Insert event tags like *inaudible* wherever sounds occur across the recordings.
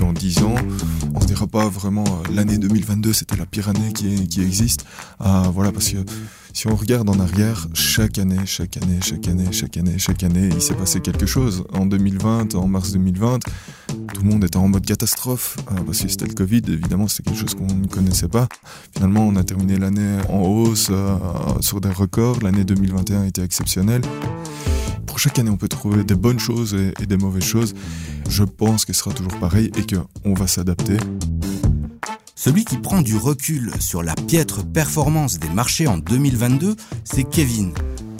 Dans 10 ans, on se dira pas vraiment euh, l'année 2022 c'était la pire année qui, existe. Euh, voilà, parce que si on regarde en arrière, chaque année, chaque année, chaque année, chaque année, chaque année, il s'est passé quelque chose. En 2020, en mars 2020, tout le monde était en mode catastrophe, euh, parce que c'était le Covid, évidemment, c'était quelque chose qu'on ne connaissait pas. Finalement, on a terminé l'année en hausse, euh, sur des records. L'année 2021 était exceptionnelle. Pour chaque année, on peut trouver des bonnes choses et, des mauvaises choses. Je pense que ce sera toujours pareil et qu'on va s'adapter. Celui qui prend du recul sur la piètre performance des marchés en 2022, c'est Kevin.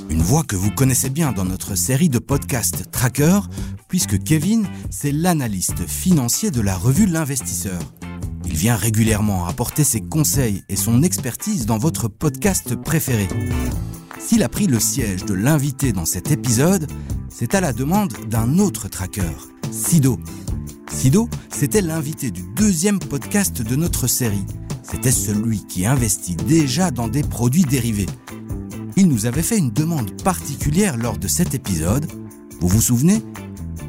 Une voix que vous connaissez bien dans notre série de podcasts Tracker, puisque Kevin, c'est l'analyste financier de la revue L'Investisseur. Il vient régulièrement apporter ses conseils et son expertise dans votre podcast préféré. S'il a pris le siège de l'invité dans cet épisode, c'est à la demande d'un autre tracker, Sido. Sido, c'était l'invité du deuxième podcast de notre série. C'était celui qui investit déjà dans des produits dérivés. Il nous avait fait une demande particulière lors de cet épisode. Vous vous souvenez?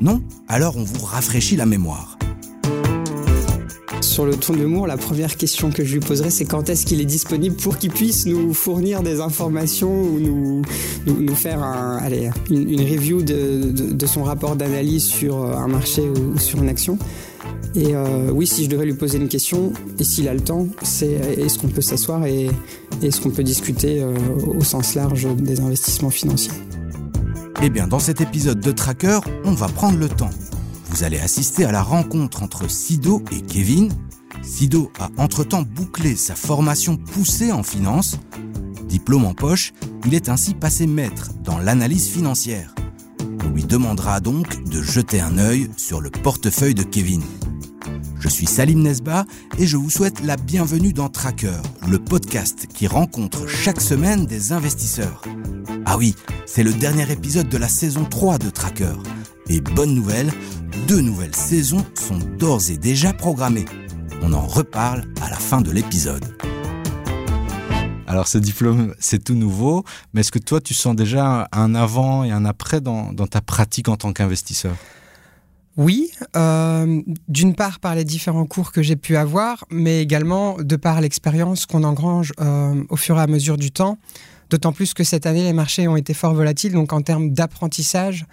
Non? Alors on vous rafraîchit la mémoire. Sur le ton de l'humour, la première question que je lui poserai, c'est quand est-ce qu'il est disponible pour qu'il puisse nous fournir des informations ou nous, faire une, review de, son rapport d'analyse sur un marché ou, sur une action? Et euh, oui, si je devais lui poser une question, et s'il a le temps, c'est est-ce qu'on peut s'asseoir et est-ce qu'on peut discuter euh, au sens large des investissements financiers? Eh bien, dans cet épisode de Tracker, on va prendre le temps. Vous allez assister à la rencontre entre Sido et Kevin. Sido a entre-temps bouclé sa formation poussée en finance. Diplôme en poche, il est ainsi passé maître dans l'analyse financière. On lui demandera donc de jeter un œil sur le portefeuille de Kevin. Je suis Salim Nesba et je vous souhaite la bienvenue dans Tracker, le podcast qui rencontre chaque semaine des investisseurs. Ah oui, c'est le dernier épisode de la saison 3 de Tracker. Et bonne nouvelle, deux nouvelles saisons sont d'ores et déjà programmées. On en reparle à la fin de l'épisode. Alors ce diplôme, c'est tout nouveau, mais est-ce que toi, tu sens déjà un avant et un après dans, dans ta pratique en tant qu'investisseur? Oui, euh, d'une part par les différents cours que j'ai pu avoir, mais également de par l'expérience qu'on engrange euh, au fur et à mesure du temps. D'autant plus que cette année, les marchés ont été fort volatiles, donc en termes d'apprentissage,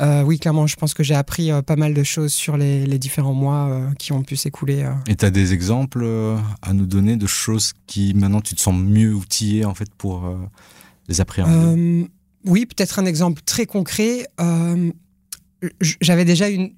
euh, oui, clairement, je pense que j'ai appris euh, pas mal de choses sur les, les différents mois euh, qui ont pu s'écouler. Et tu as des exemples à nous donner de choses qui maintenant tu te sens mieux outillé en fait pour les appréhender? Oui, peut-être un exemple très concret. J'avais déjà une,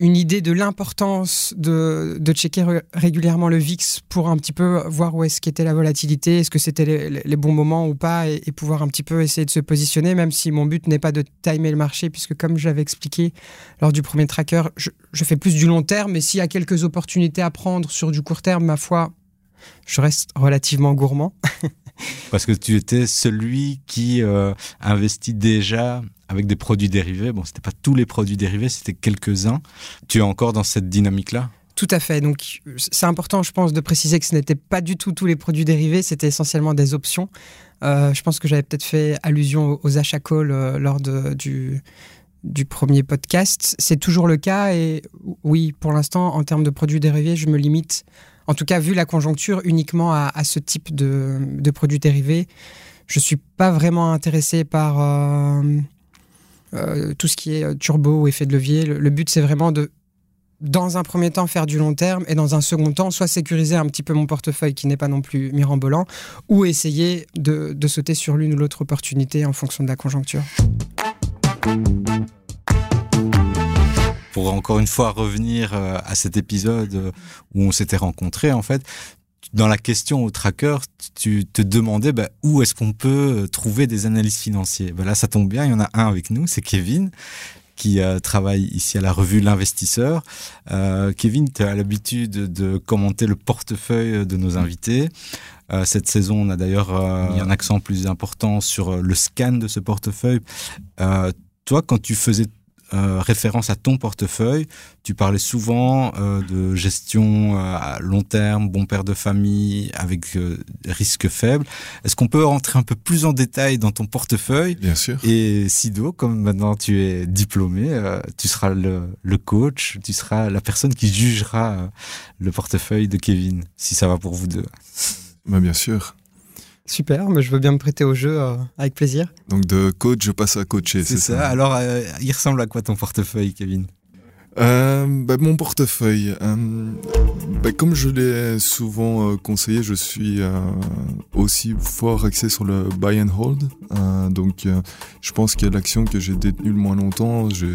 une idée de l'importance de, de checker ré- régulièrement le VIX pour un petit peu voir où est-ce qu'était la volatilité, est-ce que c'était les, bons moments ou pas, et, pouvoir un petit peu essayer de se positionner, même si mon but n'est pas de timer le marché, puisque comme j'avais expliqué lors du premier tracker, je, je fais plus du long terme, mais s'il y a quelques opportunités à prendre sur du court terme, ma foi, je reste relativement gourmand. Parce que tu étais celui qui euh, investit déjà avec des produits dérivés. Bon, c'était pas tous les produits dérivés, c'était quelques-uns. Tu es encore dans cette dynamique-là? Tout à fait. Donc, c'est important, je pense, de préciser que ce n'était pas du tout tous les produits dérivés, c'était essentiellement des options. Euh, je pense que j'avais peut-être fait allusion aux, achats call euh, lors du, premier podcast. C'est toujours le cas et oui, pour l'instant, en termes de produits dérivés, je me limite, en tout cas, vu la conjoncture, uniquement à, ce type de, produits dérivés. Je suis pas vraiment intéressé par euh, euh, tout ce qui est euh, turbo ou effet de levier. Le, but, c'est vraiment de dans un premier temps faire du long terme et dans un second temps soit sécuriser un petit peu mon portefeuille qui n'est pas non plus mirambolant ou essayer de, de sauter sur l'une ou l'autre opportunité en fonction de la conjoncture. Pour encore une fois revenir euh, à cet épisode où on s'était rencontrés, en fait, dans la question au tracker, tu te demandais bah, où est-ce qu'on peut euh, trouver des analystes financiers. Bah là, ça tombe bien, il y en a un avec nous, c'est Kevin qui euh, travaille ici à la revue L'Investisseur. Euh, Kevin, tu as l'habitude de commenter le portefeuille de nos invités. Euh, cette saison, on a d'ailleurs mis un accent plus important sur le scan de ce portefeuille. Toi, quand tu faisais euh, référence à ton portefeuille. Tu parlais souvent euh, de gestion euh, à long terme, bon père de famille, avec risque faible. Est-ce qu'on peut rentrer un peu plus en détail dans ton portefeuille? Bien sûr. Et Sido, comme maintenant tu es diplômé, tu seras le, le, coach, tu seras la personne qui jugera le portefeuille de Kevin, si ça va pour vous deux. Bah, bien sûr. Super, mais je veux bien me prêter au jeu euh, avec plaisir. Donc de coach, je passe à coacher, c'est ça, Alors, euh, il ressemble à quoi ton portefeuille, Kevin? Euh, bah, Mon portefeuille, euh, bah, comme je l'ai souvent euh, conseillé, je suis aussi fort axé sur le buy and hold. donc je pense que l'action que j'ai détenue le moins longtemps, je,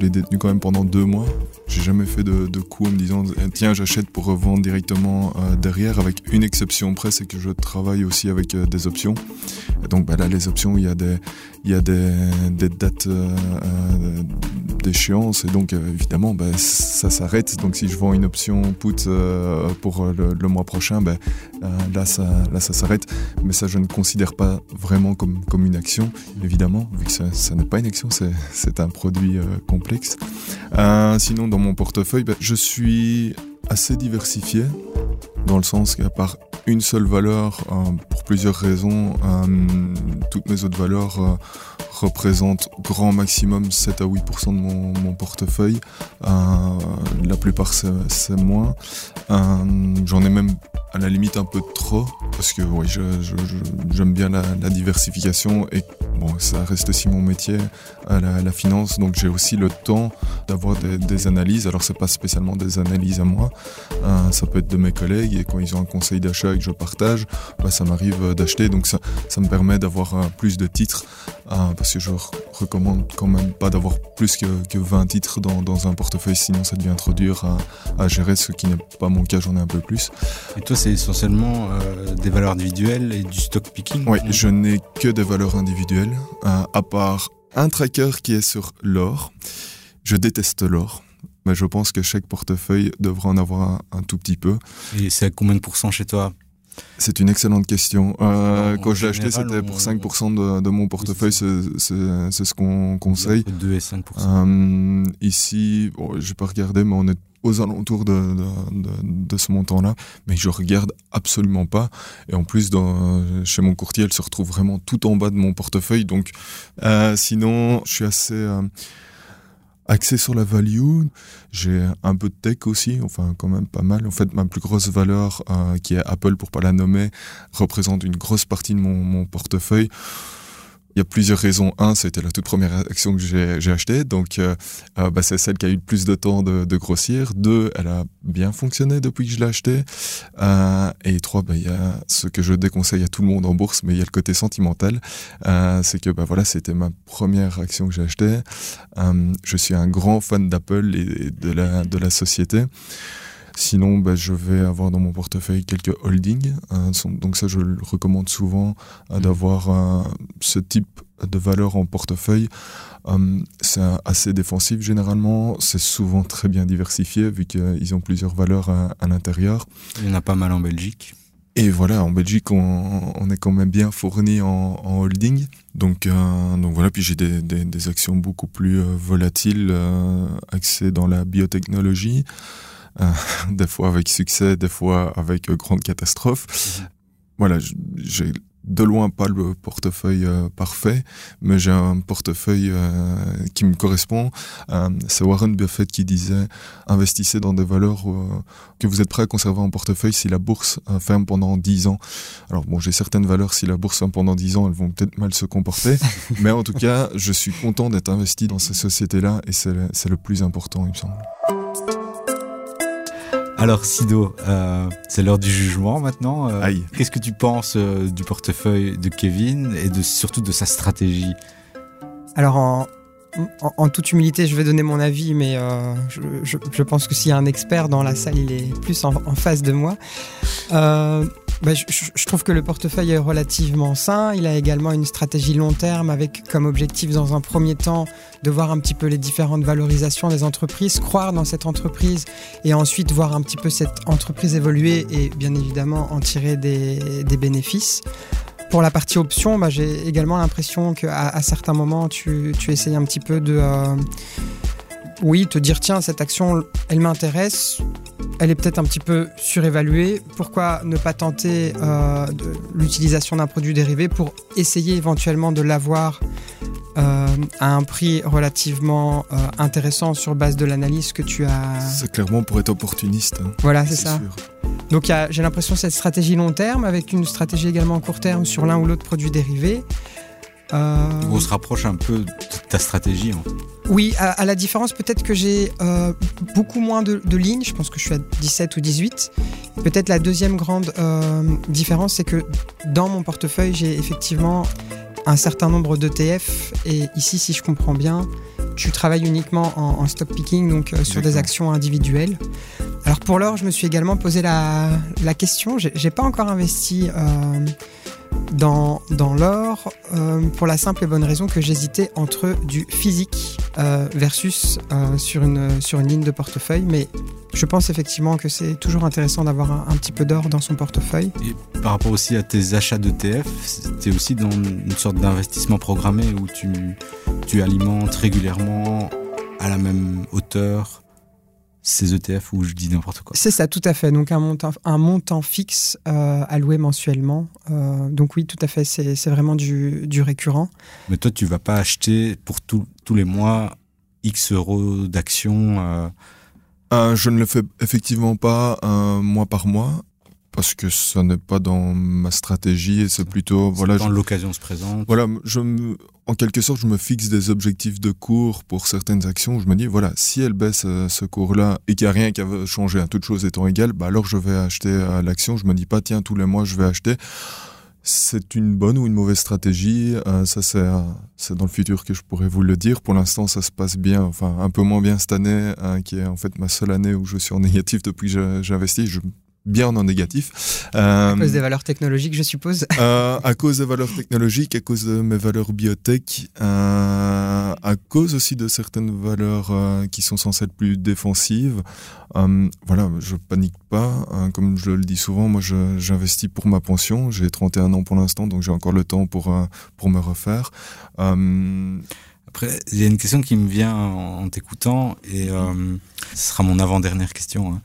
l'ai détenue quand même pendant deux mois. J'ai jamais fait de, coup en me disant tiens j'achète pour revendre directement derrière, avec une exception près, c'est que je travaille aussi avec des options. Donc bah, là les options, il y a des, il y a des, des dates d'échéance et donc évidemment, ben, ça s'arrête. Donc si je vends une option put euh, pour le, mois prochain, ben, euh, là, ça, là, ça s'arrête. Mais ça, je ne considère pas vraiment comme, comme une action, évidemment, vu que ça, ça n'est pas une action, c'est un produit euh, complexe. sinon, dans mon portefeuille, ben, je suis assez diversifié dans le sens qu'à part une seule valeur, pour plusieurs raisons, toutes mes autres valeurs représente grand maximum 7 à 8% de mon, portefeuille. Euh, la plupart c'est moins. Euh, J'en ai même à la limite un peu trop parce que oui, j'aime bien la, diversification et bon, ça reste aussi mon métier, à la, la finance, donc j'ai aussi le temps d'avoir des, analyses. Alors c'est pas spécialement des analyses à moi, euh, ça peut être de mes collègues et quand ils ont un conseil d'achat et que je partage, bah, ça m'arrive d'acheter, donc ça, ça me permet d'avoir euh, plus de titres euh, parce que je recommande quand même pas d'avoir plus que, que 20 titres dans, dans, un portefeuille, sinon ça devient trop dur à, à gérer, ce qui n'est pas mon cas, j'en ai un peu plus. Et toi, c'est essentiellement euh, des valeurs individuelles et du stock picking Oui, je n'ai que des valeurs individuelles, euh, à part un tracker qui est sur l'or. Je déteste l'or. Mais je pense que chaque portefeuille devrait en avoir un, un tout petit peu. Et c'est à combien de pourcents chez toi? C'est une excellente question. Euh, quand je l'ai acheté, c'était pour 5% de, de, mon portefeuille, c'est ce qu'on conseille. 2 et 5%. Euh, ici, bon, je vais pas regarder, mais on est aux alentours de, de, de, de ce montant-là, mais je regarde absolument pas. Et en plus, dans, chez mon courtier, elle se retrouve vraiment tout en bas de mon portefeuille. Donc, euh, sinon, je suis assez axé sur la value. J'ai un peu de tech aussi, enfin quand même pas mal. En fait, ma plus grosse valeur, euh, qui est Apple pour pas la nommer, représente une grosse partie de mon, mon portefeuille. Il y a plusieurs raisons. Un, c'était la toute première action que j'ai achetée, donc euh, euh, bah, c'est celle qui a eu le plus de temps de, de, grossir. Deux, elle a bien fonctionné depuis que je l'ai achetée. Euh, et trois, bah, il y a ce que je déconseille à tout le monde en bourse, mais il y a le côté sentimental. Euh, c'est que bah, voilà, c'était ma première action que j'ai achetée. Euh, je suis un grand fan d'Apple et de la, de la société. Sinon, bah, je vais avoir dans mon portefeuille quelques holdings. Euh, donc ça, je le recommande souvent euh, d'avoir euh, ce type de valeur en portefeuille. Euh, c'est assez défensif généralement. C'est souvent très bien diversifié vu qu'ils ont plusieurs valeurs à, à l'intérieur. Il y en a pas mal en Belgique. Et voilà, en Belgique, on, on est quand même bien fourni en, en holding. Donc, euh, donc voilà, puis j'ai des, des, des, actions beaucoup plus euh, volatiles, euh, axées dans la biotechnologie. Euh, *laughs* des fois avec succès, des fois avec euh, grande catastrophe. Mmh. Voilà, j'ai de loin pas le portefeuille euh, parfait, mais j'ai un portefeuille euh, qui me correspond. Euh, c'est Warren Buffett qui disait investissez dans des valeurs que vous êtes prêt à conserver en portefeuille si la bourse ferme pendant 10 ans. Alors bon, j'ai certaines valeurs, si la bourse ferme pendant 10 ans, elles vont peut-être mal se comporter, *laughs* mais en tout cas, je suis content d'être investi dans ces sociétés-là et c'est le plus important, il me semble. Alors Sido, euh, c'est l'heure du jugement maintenant. Euh, Qu'est-ce que tu penses euh, du portefeuille de Kevin et de, surtout de sa stratégie? Alors en, en, en, toute humilité, je vais donner mon avis, mais euh, je, je, je, pense que s'il y a un expert dans la salle, il est plus en, en face de moi. Bah, je, trouve que le portefeuille est relativement sain. Il a également une stratégie long terme avec comme objectif dans un premier temps de voir un petit peu les différentes valorisations des entreprises, croire dans cette entreprise et ensuite voir un petit peu cette entreprise évoluer et bien évidemment en tirer des, bénéfices. pour la partie option, bah, j'ai également l'impression qu'à certains moments, tu, tu essayes un petit peu de... Euh, oui, te dire, tiens, cette action, elle m'intéresse, elle est peut-être un petit peu surévaluée. Pourquoi ne pas tenter euh, l'utilisation d'un produit dérivé pour essayer éventuellement de l'avoir euh, à un prix relativement euh, intéressant sur base de l'analyse que tu as. C'est clairement pour être opportuniste. Hein. Voilà, c'est ça. Donc j'ai l'impression que cette stratégie long terme avec une stratégie également court terme sur l'un ou l'autre produit dérivé. Euh, On se rapproche un peu de ta stratégie. Oui, à, la différence peut-être que j'ai euh, beaucoup moins de, lignes, je pense que je suis à 17 ou 18. Peut-être la deuxième grande euh, différence, c'est que dans mon portefeuille, j'ai effectivement un certain nombre d'ETF. Et ici, si je comprends bien, tu travailles uniquement en, stock picking, donc sur des actions individuelles. Alors pour l'or, je me suis également posé la, la question. J'ai pas encore investi dans, l'or euh, pour la simple et bonne raison que j'hésitais entre du physique euh, versus euh, sur, une, sur une ligne de portefeuille. Mais je pense effectivement que c'est toujours intéressant d'avoir un, petit peu d'or dans son portefeuille. Et par rapport aussi à tes achats d'ETF, c'était aussi dans une sorte d'investissement programmé où tu, tu alimentes régulièrement à la même hauteur ces ETF ou je dis n'importe quoi. C'est ça, tout à fait. Donc un montant, un montant fixe euh, alloué mensuellement. Euh, donc oui, tout à fait, c'est vraiment du, du, récurrent. Mais toi, tu vas pas acheter pour tous les mois X euros d'actions euh... Je ne le fais effectivement pas un mois par mois parce que ça n'est pas dans ma stratégie et c'est plutôt voilà quand l'occasion se présente. Voilà je me, en quelque sorte je me fixe des objectifs de cours pour certaines actions. Je me dis voilà si elle baisse euh, ce cours là et qu'il n'y a rien qui a changé à toute chose étant égale bah alors je vais acheter euh, l'action. Je me dis pas tiens tous les mois je vais acheter. C'est une bonne ou une mauvaise stratégie euh, ça c'est c'est dans le futur que je pourrais vous le dire. Pour l'instant ça se passe bien enfin un peu moins bien cette année hein, qui est en fait ma seule année où je suis en *laughs* négatif depuis que j'ai investi je bien en négatif. Euh, à cause des valeurs technologiques, je suppose. *laughs* Euh, à cause des valeurs technologiques, à cause de mes valeurs biotech, euh, à cause aussi de certaines valeurs euh, qui sont censées être plus défensives. Euh, voilà, je panique pas. Hein, comme je le dis souvent, moi j'investis pour ma pension. J'ai 31 ans pour l'instant, donc j'ai encore le temps pour, pour me refaire. Après, il y a une question qui me vient en, t'écoutant, et ce sera mon avant-dernière question. Hein.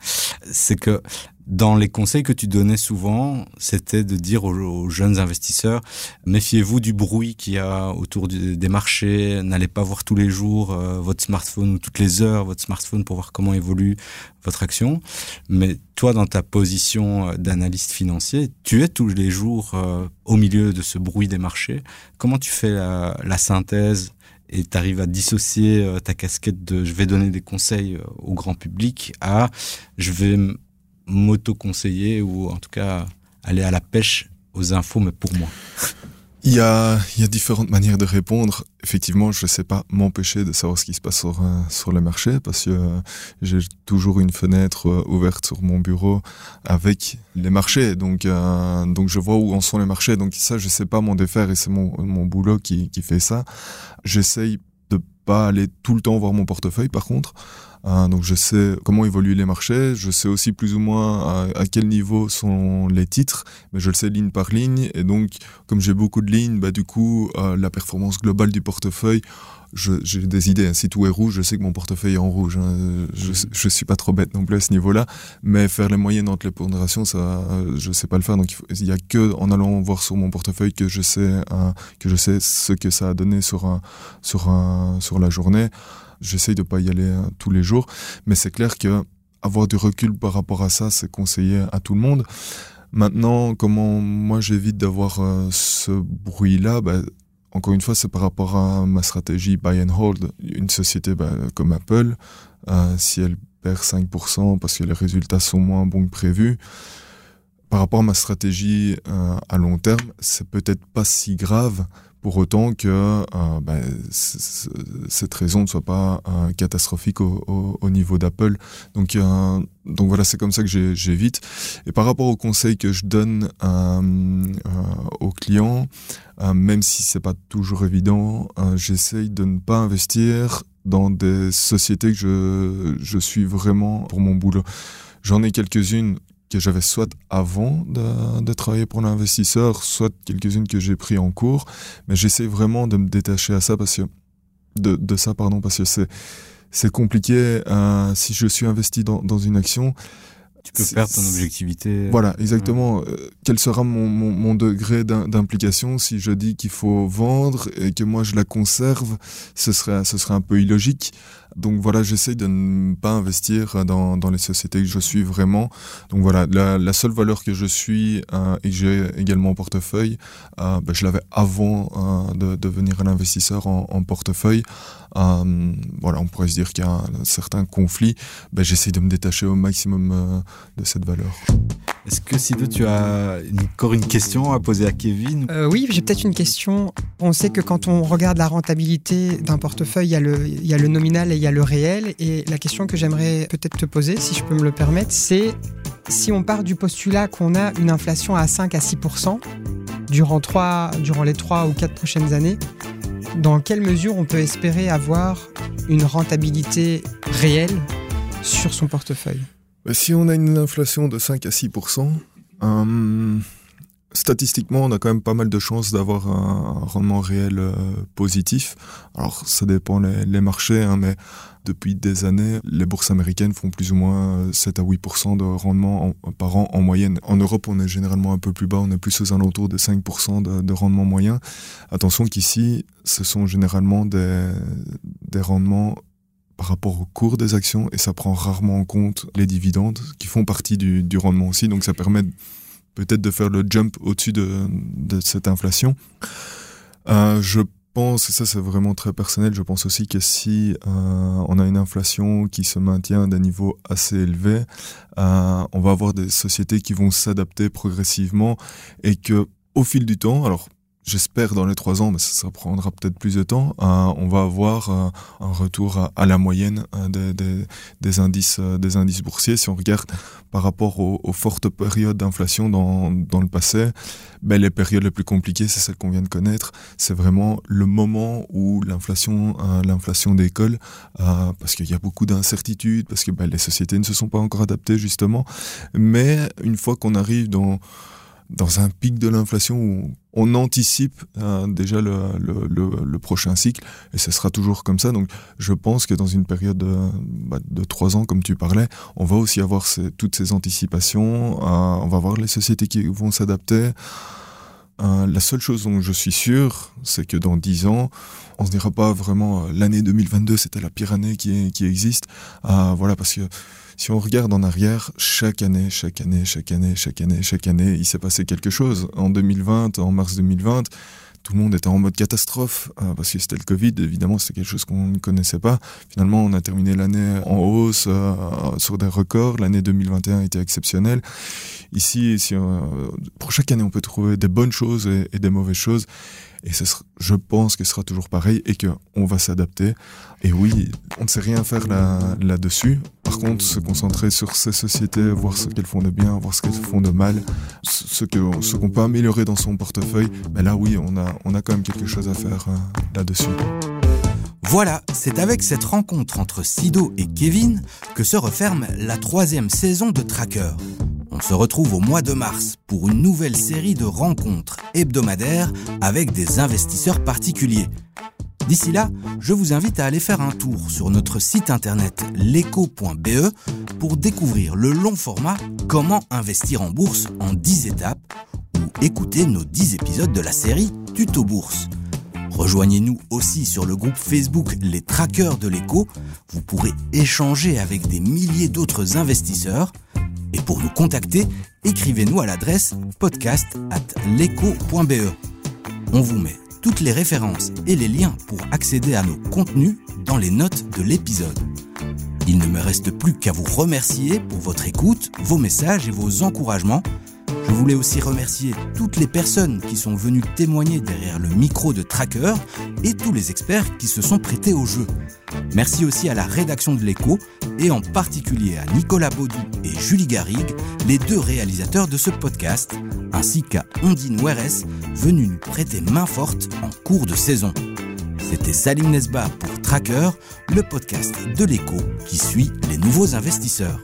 C'est que dans les conseils que tu donnais souvent, c'était de dire aux, jeunes investisseurs, méfiez-vous du bruit qu'il y a autour des marchés, n'allez pas voir tous les jours euh, votre smartphone ou toutes les heures votre smartphone pour voir comment évolue votre action. Mais toi, dans ta position euh, d'analyste financier, tu es tous les jours euh, au milieu de ce bruit des marchés. Comment tu fais la, la synthèse et tu arrives à dissocier ta casquette de je vais donner des conseils au grand public à je vais m'auto-conseiller ou en tout cas aller à la pêche aux infos, mais pour moi il y, a, il y a différentes manières de répondre. Effectivement, je ne sais pas m'empêcher de savoir ce qui se passe sur, euh, sur le marché parce que euh, j'ai toujours une fenêtre euh, ouverte sur mon bureau avec les marchés. Donc, donc je vois où en sont les marchés. Donc ça, je ne sais pas m'en défaire et c'est mon, mon boulot qui, qui fait ça. J'essaye de pas aller tout le temps voir mon portefeuille par contre. Hein, donc je sais comment évoluent les marchés, je sais aussi plus ou moins à, quel niveau sont les titres, mais je le sais ligne par ligne. Et donc, comme j'ai beaucoup de lignes, bah, du coup, euh, la performance globale du portefeuille, j'ai des idées. Hein. Si tout est rouge, je sais que mon portefeuille est en rouge. Hein. Je, mhm. je suis pas trop bête non plus à ce niveau-là. Mais faire les moyennes entre les pondérations, ça, je sais pas le faire. Donc il y a que en allant voir sur mon portefeuille que je sais, que je sais ce que ça a donné sur un, sur un, sur la journée. J'essaye de pas y aller euh, tous les jours, mais c'est clair que avoir du recul par rapport à ça, c'est conseillé à tout le monde. Maintenant, comment moi j'évite d'avoir euh, ce bruit-là bah, Encore une fois, c'est par rapport à ma stratégie buy and hold. Une société bah, comme Apple, euh, si elle perd 5% parce que les résultats sont moins bons que prévu, par rapport à ma stratégie à long terme, c'est peut-être pas si grave pour autant que euh, ben, cette raison ne soit pas euh, catastrophique au, au, au niveau d'Apple. Donc, euh, donc voilà, c'est comme ça que j'évite. Et par rapport aux conseils que je donne aux clients, même si c'est pas toujours évident, j'essaye de ne pas investir dans des sociétés que je suis vraiment pour mon boulot. J'en ai quelques-unes que j'avais soit avant de, travailler pour l'investisseur, soit quelques-unes que j'ai pris en cours, mais j'essaie vraiment de me détacher à ça parce que de, ça pardon parce que c'est c'est compliqué euh, si je suis investi dans, dans une action tu peux perdre ton objectivité. Voilà, exactement. Euh, quel sera mon, mon, mon degré d'implication si je dis qu'il faut vendre et que moi je la conserve? Ce serait, ce serait un peu illogique. Donc voilà, j'essaie de ne pas investir dans, dans les sociétés que je suis vraiment. Donc voilà, la, la seule valeur que je suis euh, et que j'ai également en portefeuille, euh, ben, je l'avais avant euh, de, devenir un investisseur en, en portefeuille. Euh, voilà, on pourrait se dire qu'il y a un, certain conflit. Ben, j'essaie de me détacher au maximum euh, de cette valeur. Est-ce que Sido, tu as encore une question à poser à Kevin euh, Oui, j'ai peut-être une question. On sait que quand on regarde la rentabilité d'un portefeuille, il y, a le, il y a le nominal et il y a le réel. Et la question que j'aimerais peut-être te poser, si je peux me le permettre, c'est si on part du postulat qu'on a une inflation à 5 à 6 durant, 3, durant les 3 ou 4 prochaines années, dans quelle mesure on peut espérer avoir une rentabilité réelle sur son portefeuille? Si on a une inflation de 5 à 6 euh, statistiquement, on a quand même pas mal de chances d'avoir un, rendement réel euh, positif. Alors, ça dépend les, marchés, hein, mais depuis des années, les bourses américaines font plus ou moins 7 à 8% de rendement en, par an en moyenne. En Europe, on est généralement un peu plus bas, on est plus aux alentours de 5 de, de rendement moyen. Attention qu'ici, ce sont généralement des, des rendements par rapport au cours des actions et ça prend rarement en compte les dividendes qui font partie du, du rendement aussi. Donc ça permet peut-être de faire le jump au-dessus de, cette inflation. Euh, je pense, et ça c'est vraiment très personnel, je pense aussi que si euh, on a une inflation qui se maintient à des niveaux assez élevés, euh, on va avoir des sociétés qui vont s'adapter progressivement et que au fil du temps, alors j'espère dans les trois ans, mais ça, prendra peut-être plus de temps, euh, on va avoir euh, un retour à, la moyenne euh, des, indices, des indices boursiers. Si on regarde par rapport aux, fortes périodes d'inflation dans, le passé, ben, les périodes les plus compliquées, c'est celles qu'on vient de connaître. C'est vraiment le moment où l'inflation, l'inflation décolle, parce qu'il y a beaucoup d'incertitudes, parce que ben, les sociétés ne se sont pas encore adaptées justement. Mais une fois qu'on arrive dans dans un pic de l'inflation où on anticipe euh, déjà le, le, le, le, prochain cycle et ce sera toujours comme ça. Donc je pense que dans une période de, bah, de trois ans, comme tu parlais, on va aussi avoir ces, toutes ces anticipations, euh, on va voir les sociétés qui vont s'adapter. Euh, la seule chose dont je suis sûr, c'est que dans dix ans, on se dira pas vraiment euh, l'année 2022 c'était la pire année qui, qui existe. Euh, voilà, parce que si on regarde en arrière, chaque année, chaque année, chaque année, chaque année, chaque année, il s'est passé quelque chose. En 2020, en mars 2020, tout le monde était en mode catastrophe euh, parce que c'était le Covid. Évidemment, c'était quelque chose qu'on ne connaissait pas. Finalement, on a terminé l'année en hausse euh, sur des records. L'année 2021 était exceptionnelle. Ici, pour chaque année, on peut trouver des bonnes choses et, des mauvaises choses. Et je pense que ce sera toujours pareil et qu'on va s'adapter. Et oui, on ne sait rien faire là-dessus. Là Par contre, se concentrer sur ces sociétés, voir ce qu'elles font de bien, voir ce qu'elles font de mal, ce qu'on peut améliorer dans son portefeuille, ben là oui, on a, on a quand même quelque chose à faire euh, là-dessus. Voilà, c'est avec cette rencontre entre Sido et Kevin que se referme la troisième saison de Tracker. On se retrouve au mois de mars pour une nouvelle série de rencontres hebdomadaires avec des investisseurs particuliers. D'ici là, je vous invite à aller faire un tour sur notre site internet leco.be pour découvrir le long format Comment investir en bourse en 10 étapes ou écouter nos 10 épisodes de la série Tuto Bourse. Rejoignez-nous aussi sur le groupe Facebook Les Traqueurs de l'écho. Vous pourrez échanger avec des milliers d'autres investisseurs. Et pour nous contacter, écrivez-nous à l'adresse podcast at. On vous met toutes les références et les liens pour accéder à nos contenus dans les notes de l'épisode. Il ne me reste plus qu'à vous remercier pour votre écoute, vos messages et vos encouragements. Je voulais aussi remercier toutes les personnes qui sont venues témoigner derrière le micro de Tracker et tous les experts qui se sont prêtés au jeu. Merci aussi à la rédaction de l'écho et en particulier à Nicolas Baudou et Julie Garrigue, les deux réalisateurs de ce podcast, ainsi qu'à Ondine Weres, venue nous prêter main forte en cours de saison. C'était Salim Nesba pour Tracker, le podcast de l'écho qui suit les nouveaux investisseurs.